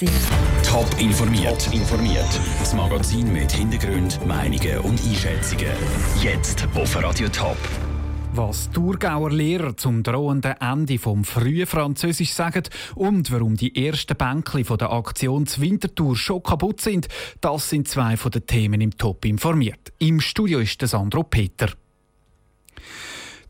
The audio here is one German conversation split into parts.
Top informiert. Top informiert. Das Magazin mit Hintergrund, Meinungen und Einschätzungen. Jetzt auf Radio Top. Was Thurgauer Lehrer zum drohenden Ende vom frühen Französisch sagen und warum die ersten Bänkli von der Aktion Winterthur schon kaputt sind, das sind zwei von den Themen im Top informiert. Im Studio ist der Sandro Peter.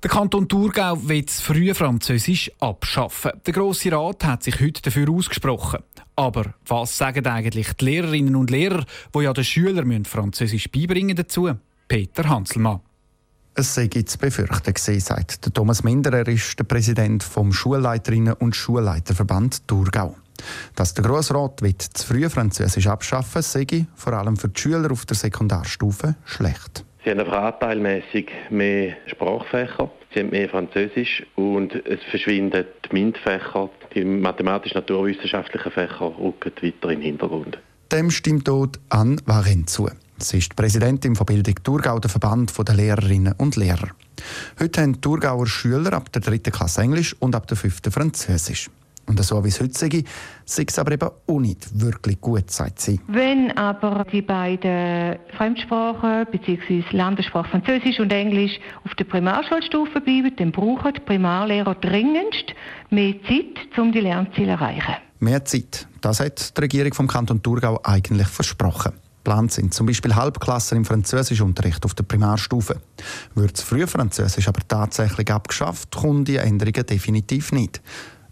Der Kanton Thurgau will das frühe Französisch abschaffen. Der Grosse Rat hat sich heute dafür ausgesprochen. Aber was sagen eigentlich die Lehrerinnen und Lehrer, die ja den Schülern Französisch beibringen dazu? Peter Hanselmann. Es sei zu befürchten gewesen, sagt Thomas Minderer, ist der Präsident vom Schulleiterinnen- und Schulleiterverband Thurgau. Dass der Grossrat das frühe Französisch abschaffen sei vor allem für die Schüler auf der Sekundarstufe schlecht. Sie haben einfach anteilmäßig mehr Sprachfächer, sie haben mehr Französisch und es verschwinden die MINT-Fächer, die mathematisch-naturwissenschaftlichen Fächer rücken weiter in den Hintergrund. Dem stimmt dort Anne Waren zu. Sie ist Präsidentin von Bildung Thurgau, der Verband der Lehrerinnen und Lehrer. Heute haben Thurgauer Schüler ab der dritten Klasse Englisch und ab der fünften Französisch. Und so wie es heute sei, sei es aber eben auch nicht wirklich gut, sagt sie. Wenn aber die beiden Fremdsprachen bzw. Landessprache Französisch und Englisch auf der Primarschulstufe bleiben, dann brauchen die Primarlehrer dringendst mehr Zeit, um die Lernziele zu erreichen. Mehr Zeit, das hat die Regierung vom Kanton Thurgau eigentlich versprochen. Geplant sind zum Beispiel Halbklassen im Französischunterricht auf der Primarstufe. Wird das Frühfranzösisch aber tatsächlich abgeschafft, kommen die Änderungen definitiv nicht.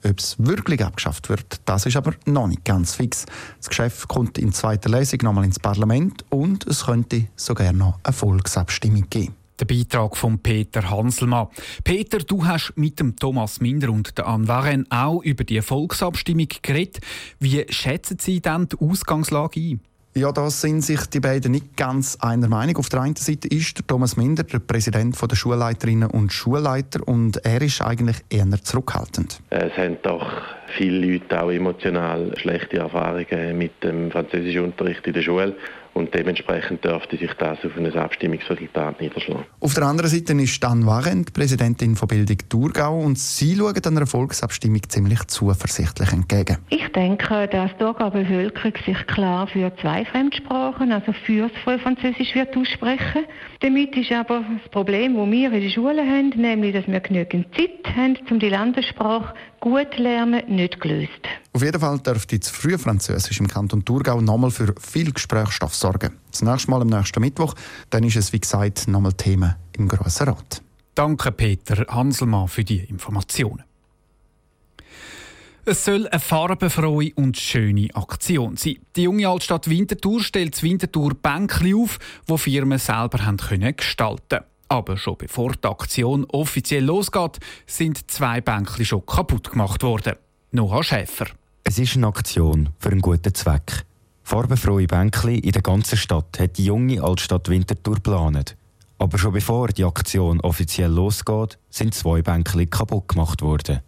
Ob es wirklich abgeschafft wird, das ist aber noch nicht ganz fix. Das Geschäft kommt in zweiter Lesung nochmal ins Parlament und es könnte sogar noch eine Volksabstimmung geben. Der Beitrag von Peter Hanselmann. Peter, du hast mit dem Thomas Minder und der Anne Waren auch über die Volksabstimmung geredet. Wie schätzen Sie denn die Ausgangslage ein? Ja, da sind sich die beiden nicht ganz einer Meinung. Auf der einen Seite ist der Thomas Minder der Präsident der Schulleiterinnen und Schulleiter und er ist eigentlich eher zurückhaltend. Es haben doch viele Leute auch emotional schlechte Erfahrungen mit dem Französischunterricht in der Schule und dementsprechend dürfte sich das auf ein Abstimmungsresultat niederschlagen. Auf der anderen Seite ist Dan Warent, Präsidentin von Bildung Thurgau, und sie schauen einer Volksabstimmung ziemlich zuversichtlich entgegen. Ich denke, dass die Thurgauer Bevölkerung sich klar für zwei Fremdsprachen, also für das Französisch wird aussprechen. Damit ist aber das Problem, das wir in der Schule haben, nämlich, dass wir genügend Zeit haben, um die Landessprache gut lernen, nicht gelöst. Auf jeden Fall dürfte das frühe Französisch im Kanton Thurgau nochmal für viel Gesprächsstoff sorgen. Das nächste Mal am nächsten Mittwoch, dann ist es wie gesagt nochmal Thema im Grossen Rat. Danke Peter Hanselmann für die Informationen. Es soll eine farbenfrohe und schöne Aktion sein. Die junge Altstadt Winterthur stellt das Winterthur Bänkli auf, wo Firmen selber haben können gestalten. Aber schon bevor die Aktion offiziell losgeht, sind zwei Bänkli schon kaputt gemacht worden. Noah Schäfer. Es ist eine Aktion für einen guten Zweck. Farbenfrohe Bänkli in der ganzen Stadt hat die junge Altstadt Winterthur geplant. Aber schon bevor die Aktion offiziell losgeht, sind zwei Bänkli kaputt gemacht worden.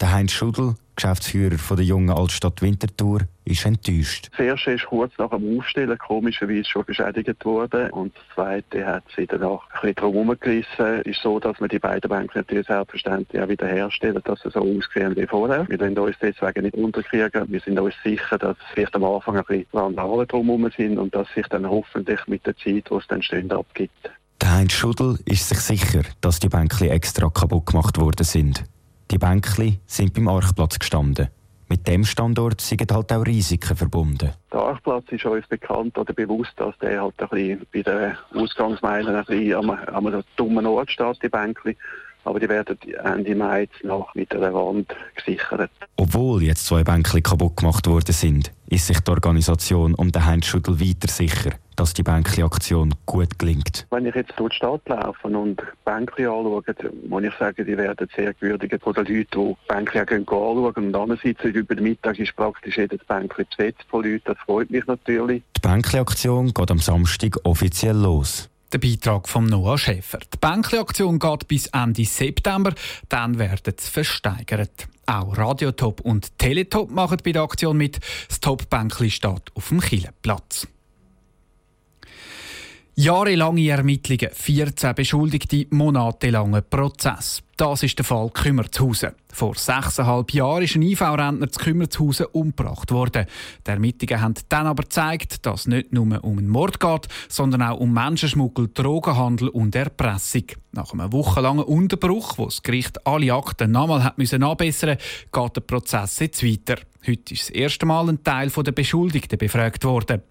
Der Heinz Schudel, Geschäftsführer von der jungen Altstadt Winterthur, ist enttäuscht. Das erste ist kurz nach dem Aufstellen komischerweise schon beschädigt worden und das zweite hat sie danach ein bisschen drum herumgerissen. Ist so, dass wir die beiden Bänke natürlich selbstverständlich auch wieder herstellen, dass sie so aussehen wie vorher. Wir wollen uns deswegen nicht unterkriegen. Wir sind uns sicher, dass vielleicht am Anfang ein bisschen Randale drumherum sind und dass sich dann hoffentlich mit der Zeit, wo es dann stehen, abgibt. Der Heinz Schudel ist sich sicher, dass die Bänkli extra kaputt gemacht worden sind. Die Bänkli sind beim Archplatz gestanden. Mit dem Standort sind halt auch Risiken verbunden. Der Archplatz ist uns bekannt oder bewusst, dass der halt ein bisschen bei den Ausgangsmeilen ein bisschen am, am dummen Ort steht, die Bänkli. Aber die werden Ende Mai noch mit einer Wand gesichert. Obwohl jetzt zwei Bänkli kaputt gemacht worden sind, ist sich die Organisation um den Heinz Schudel weiter sicher, dass die Bänkli-Aktion gut gelingt. Wenn ich jetzt durch die Stadt laufe und Bänkli anschaue, muss ich sagen, die werden sehr gewürdigt von den Leuten, die Bänkli anschauen. Und andererseits über den Mittag ist praktisch jedes Bänkli besetzt von Leuten. Das freut mich natürlich. Die Bänkli-Aktion geht am Samstag offiziell los. Der Beitrag von Noah Schäfer. Die Bänkli-Aktion geht bis Ende September, dann werden sie versteigert. Auch Radiotop und Teletop machen bei der Aktion mit. Das Top-Bänkli steht auf dem Kielenplatz. Jahrelange Ermittlungen, 14 Beschuldigte, monatelanger Prozess. Das ist der Fall Kümmertshausen. Vor sechseinhalb Jahren ist ein IV-Rentner zu Kümmertshausen umgebracht worden. Die Ermittlungen haben dann aber gezeigt, dass es nicht nur um einen Mord geht, sondern auch um Menschenschmuggel, Drogenhandel und Erpressung. Nach einem wochenlangen Unterbruch, wo das Gericht alle Akten nochmal hat müssen anbessern geht der Prozess jetzt weiter. Heute ist das erste Mal ein Teil der Beschuldigten befragt worden.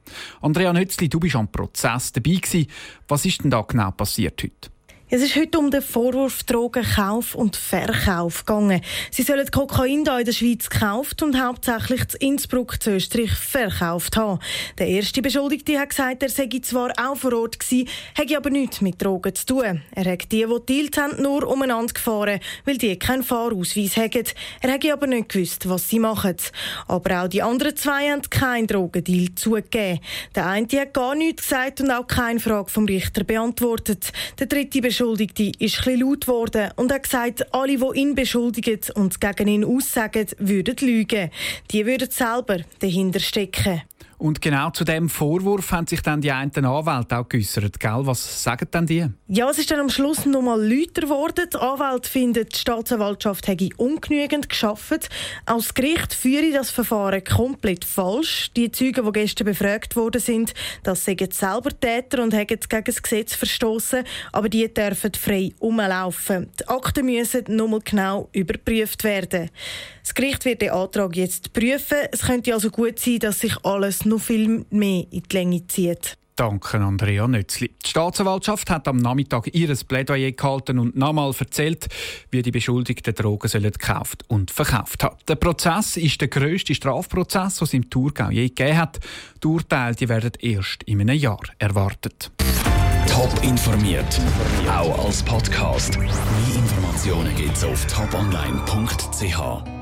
Andrea Nützli, du bist am Prozess dabei gewesen. Was ist denn da genau passiert heute? Es ist heute um den Vorwurf Drogenkauf und Verkauf gegangen. Sie sollen Kokain hier in der Schweiz gekauft und hauptsächlich zu Innsbruck zu Österreich verkauft haben. Der erste Beschuldigte hat gesagt, er sei zwar auch vor Ort gewesen, hätte aber nichts mit Drogen zu tun. Er hat die, die dealt haben, nur umeinander gefahren, weil die keinen Fahrausweis haben. Er hätte aber nicht gewusst, was sie machen. Aber auch die anderen zwei haben keinen Drogendeal zugegeben. Der eine hat gar nichts gesagt und auch keine Frage vom Richter beantwortet. Der dritte Beschuldigte ist etwas laut geworden und hat gesagt, alle, die ihn beschuldigen und gegen ihn aussagen, würden lügen. Die würden selber dahinter stecken. Und genau zu dem Vorwurf haben sich dann die einen Anwälte auch geäußert, gell? Was sagen denn die? Ja, es ist dann am Schluss noch mal lauter geworden. Die Anwälte finden, die Staatsanwaltschaft hätte ungenügend geschaffen. Aus Gericht führe das Verfahren komplett falsch. Die Zeugen, die gestern befragt worden sind, das sind selber Täter und haben gegen das Gesetz verstoßen, aber die dürfen frei rumlaufen. Die Akten müssen nochmal genau überprüft werden. Das Gericht wird den Antrag jetzt prüfen. Es könnte also gut sein, dass sich alles noch viel mehr in die Länge zieht. Danke, Andrea Nützli. Die Staatsanwaltschaft hat am Nachmittag ihr Plädoyer gehalten und nochmal erzählt, wie die Beschuldigten Drogen sollen gekauft und verkauft haben. Der Prozess ist der grösste Strafprozess, den es im Thurgau je gegeben hat. Die Urteile werden erst in einem Jahr erwartet. Top informiert, auch als Podcast. Mehr Informationen gibt es auf toponline.ch.